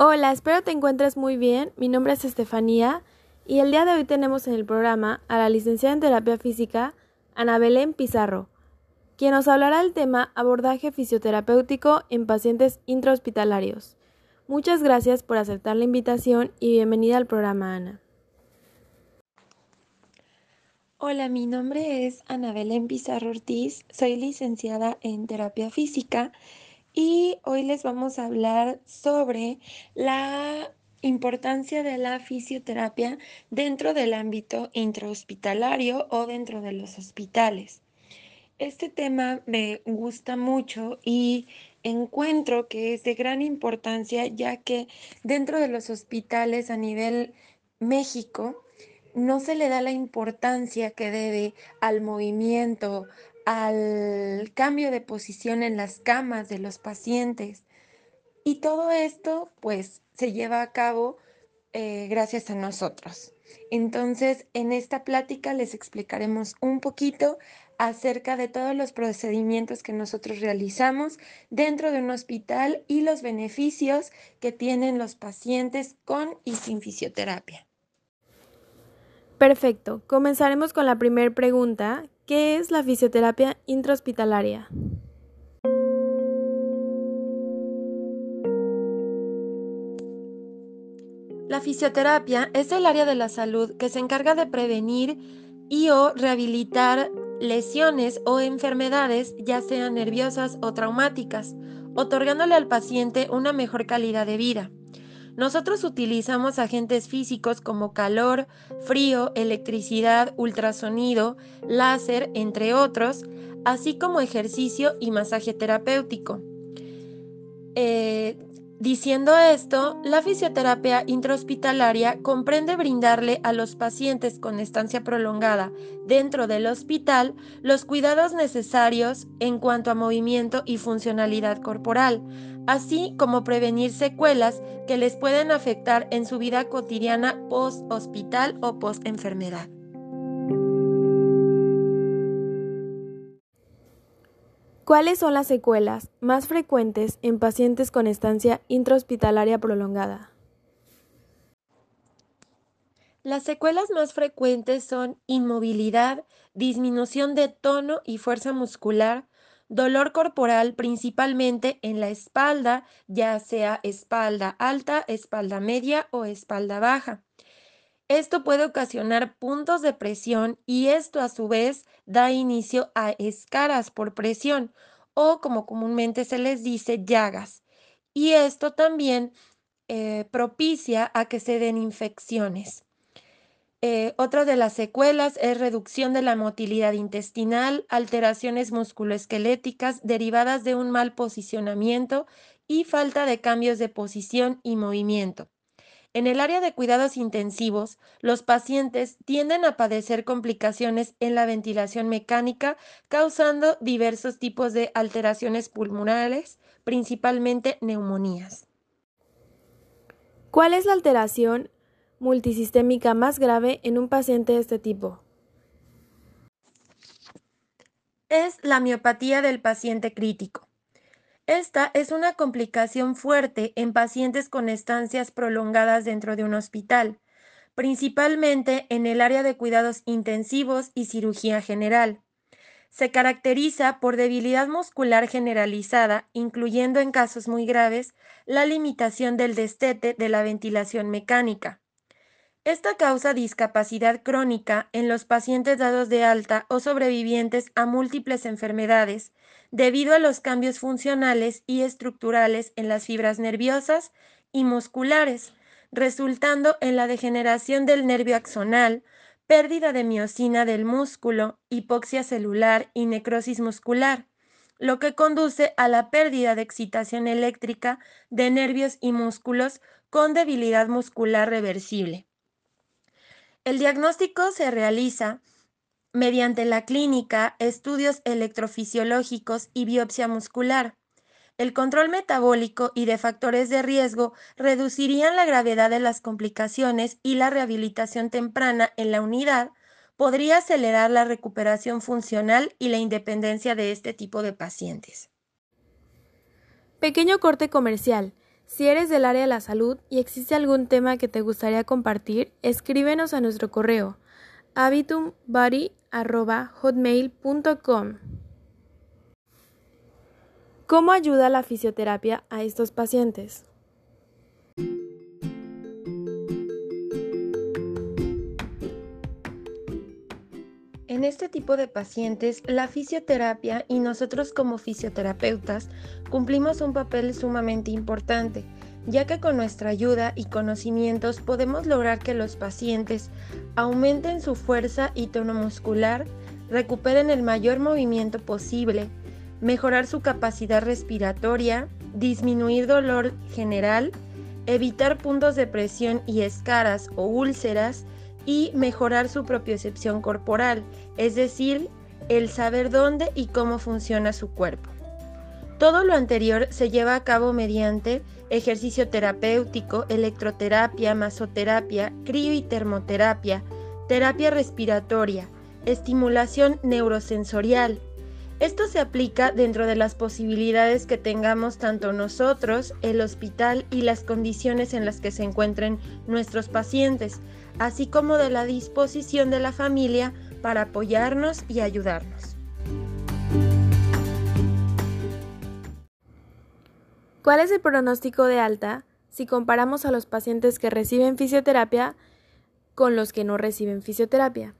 Hola, espero te encuentres muy bien. Mi nombre es Estefanía y el día de hoy tenemos en el programa a la licenciada en terapia física, Ana Belén Pizarro, quien nos hablará del tema abordaje fisioterapéutico en pacientes intrahospitalarios. Muchas gracias por aceptar la invitación y bienvenida al programa, Ana. Hola, mi nombre es Ana Belén Pizarro Ortiz, soy licenciada en terapia física y hoy les vamos a hablar sobre la importancia de la fisioterapia dentro del ámbito intrahospitalario o dentro de los hospitales. Este tema me gusta mucho y encuentro que es de gran importancia ya que dentro de los hospitales a nivel México no se le da la importancia que debe al movimiento, al cambio de posición en las camas de los pacientes. Y todo esto pues se lleva a cabo eh, gracias a nosotros. Entonces, en esta plática les explicaremos un poquito acerca de todos los procedimientos que nosotros realizamos dentro de un hospital y los beneficios que tienen los pacientes con y sin fisioterapia. Perfecto. Comenzaremos con la primera pregunta, ¿Qué es la fisioterapia intrahospitalaria? La fisioterapia es el área de la salud que se encarga de prevenir y o rehabilitar lesiones o enfermedades, ya sean nerviosas o traumáticas, otorgándole al paciente una mejor calidad de vida. Nosotros utilizamos agentes físicos como calor, frío, electricidad, ultrasonido, láser, entre otros, así como ejercicio y masaje terapéutico. Eh, Diciendo esto, la fisioterapia intrahospitalaria comprende brindarle a los pacientes con estancia prolongada dentro del hospital los cuidados necesarios en cuanto a movimiento y funcionalidad corporal, así como prevenir secuelas que les pueden afectar en su vida cotidiana post-hospital o post-enfermedad. ¿Cuáles son las secuelas más frecuentes en pacientes con estancia intrahospitalaria prolongada? Las secuelas más frecuentes son inmovilidad, disminución de tono y fuerza muscular, dolor corporal principalmente en la espalda, ya sea espalda alta, espalda media o espalda baja. Esto puede ocasionar puntos de presión y esto a su vez da inicio a escaras por presión o como comúnmente se les dice llagas. Y esto también eh, propicia a que se den infecciones. Eh, otra de las secuelas es reducción de la motilidad intestinal, alteraciones musculoesqueléticas derivadas de un mal posicionamiento y falta de cambios de posición y movimiento. En el área de cuidados intensivos, los pacientes tienden a padecer complicaciones en la ventilación mecánica, causando diversos tipos de alteraciones pulmonares, principalmente neumonías. ¿Cuál es la alteración multisistémica más grave en un paciente de este tipo? Es la miopatía del paciente crítico. Esta es una complicación fuerte en pacientes con estancias prolongadas dentro de un hospital, principalmente en el área de cuidados intensivos y cirugía general. Se caracteriza por debilidad muscular generalizada, incluyendo en casos muy graves la limitación del destete de la ventilación mecánica. Esta causa discapacidad crónica en los pacientes dados de alta o sobrevivientes a múltiples enfermedades, debido a los cambios funcionales y estructurales en las fibras nerviosas y musculares, resultando en la degeneración del nervio axonal, pérdida de miocina del músculo, hipoxia celular y necrosis muscular, lo que conduce a la pérdida de excitación eléctrica de nervios y músculos con debilidad muscular reversible. El diagnóstico se realiza mediante la clínica, estudios electrofisiológicos y biopsia muscular. El control metabólico y de factores de riesgo reducirían la gravedad de las complicaciones y la rehabilitación temprana en la unidad podría acelerar la recuperación funcional y la independencia de este tipo de pacientes. Pequeño corte comercial. Si eres del área de la salud y existe algún tema que te gustaría compartir, escríbenos a nuestro correo habitumbody.hotmail.com. ¿Cómo ayuda la fisioterapia a estos pacientes? En este tipo de pacientes, la fisioterapia y nosotros como fisioterapeutas cumplimos un papel sumamente importante, ya que con nuestra ayuda y conocimientos podemos lograr que los pacientes aumenten su fuerza y tono muscular, recuperen el mayor movimiento posible, mejorar su capacidad respiratoria, disminuir dolor general, evitar puntos de presión y escaras o úlceras, y mejorar su propiocepción corporal, es decir, el saber dónde y cómo funciona su cuerpo. Todo lo anterior se lleva a cabo mediante ejercicio terapéutico, electroterapia, masoterapia, crio y termoterapia, terapia respiratoria, estimulación neurosensorial. Esto se aplica dentro de las posibilidades que tengamos tanto nosotros, el hospital y las condiciones en las que se encuentren nuestros pacientes, así como de la disposición de la familia para apoyarnos y ayudarnos. ¿Cuál es el pronóstico de alta si comparamos a los pacientes que reciben fisioterapia con los que no reciben fisioterapia?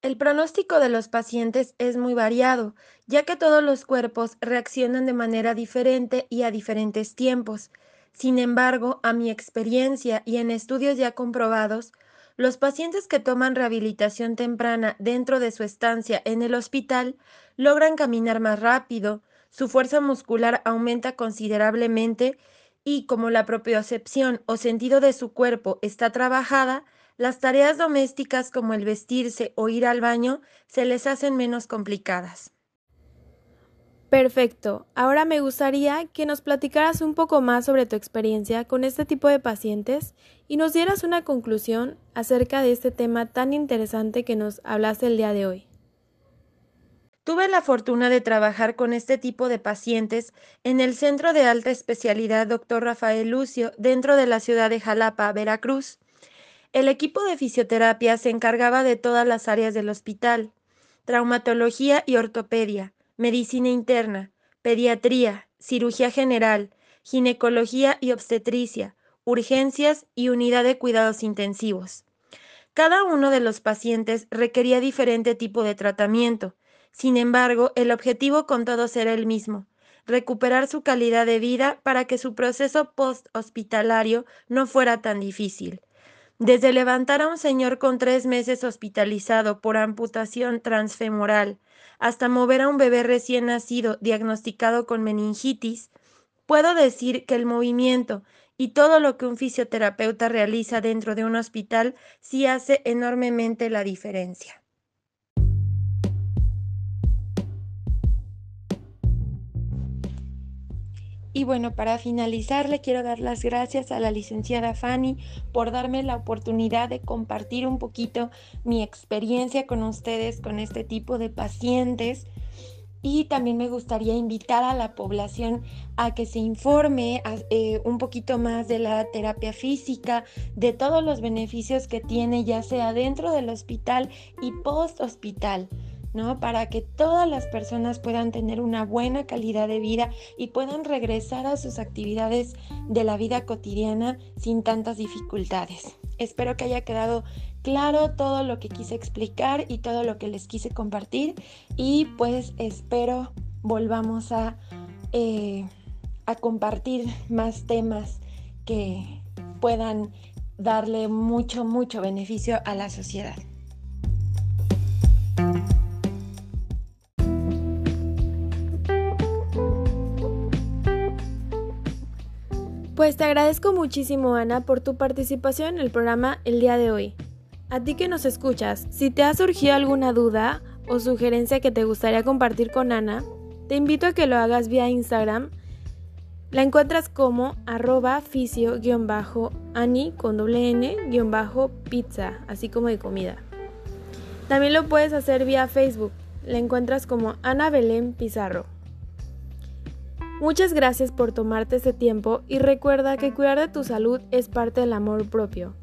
El pronóstico de los pacientes es muy variado, ya que todos los cuerpos reaccionan de manera diferente y a diferentes tiempos. Sin embargo, a mi experiencia y en estudios ya comprobados, los pacientes que toman rehabilitación temprana dentro de su estancia en el hospital logran caminar más rápido, su fuerza muscular aumenta considerablemente y como la propiocepción o sentido de su cuerpo está trabajada, las tareas domésticas como el vestirse o ir al baño se les hacen menos complicadas. Perfecto. Ahora me gustaría que nos platicaras un poco más sobre tu experiencia con este tipo de pacientes y nos dieras una conclusión acerca de este tema tan interesante que nos hablaste el día de hoy. Tuve la fortuna de trabajar con este tipo de pacientes en el Centro de Alta Especialidad Dr. Rafael Lucio dentro de la ciudad de Jalapa, Veracruz. El equipo de fisioterapia se encargaba de todas las áreas del hospital, traumatología y ortopedia medicina interna, pediatría, cirugía general, ginecología y obstetricia, urgencias y unidad de cuidados intensivos. Cada uno de los pacientes requería diferente tipo de tratamiento. Sin embargo, el objetivo con todos era el mismo, recuperar su calidad de vida para que su proceso post-hospitalario no fuera tan difícil. Desde levantar a un señor con tres meses hospitalizado por amputación transfemoral hasta mover a un bebé recién nacido diagnosticado con meningitis, puedo decir que el movimiento y todo lo que un fisioterapeuta realiza dentro de un hospital sí hace enormemente la diferencia. Y bueno, para finalizar, le quiero dar las gracias a la licenciada Fanny por darme la oportunidad de compartir un poquito mi experiencia con ustedes, con este tipo de pacientes. Y también me gustaría invitar a la población a que se informe eh, un poquito más de la terapia física, de todos los beneficios que tiene, ya sea dentro del hospital y post hospital. ¿No? Para que todas las personas puedan tener una buena calidad de vida y puedan regresar a sus actividades de la vida cotidiana sin tantas dificultades. Espero que haya quedado claro todo lo que quise explicar y todo lo que les quise compartir y pues espero volvamos a, eh, a compartir más temas que puedan darle mucho, mucho beneficio a la sociedad. Pues te agradezco muchísimo Ana por tu participación en el programa el día de hoy. A ti que nos escuchas, si te ha surgido alguna duda o sugerencia que te gustaría compartir con Ana, te invito a que lo hagas vía Instagram. La encuentras como arroba fisio-ani con doble n-pizza, así como de comida. También lo puedes hacer vía Facebook. La encuentras como Ana Belén Pizarro. Muchas gracias por tomarte este tiempo y recuerda que cuidar de tu salud es parte del amor propio.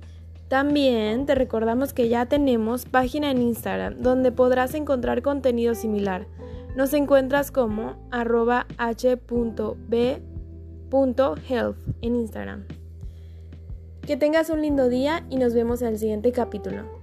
También te recordamos que ya tenemos página en Instagram donde podrás encontrar contenido similar. Nos encuentras como arroba h.b.health en Instagram. Que tengas un lindo día y nos vemos en el siguiente capítulo.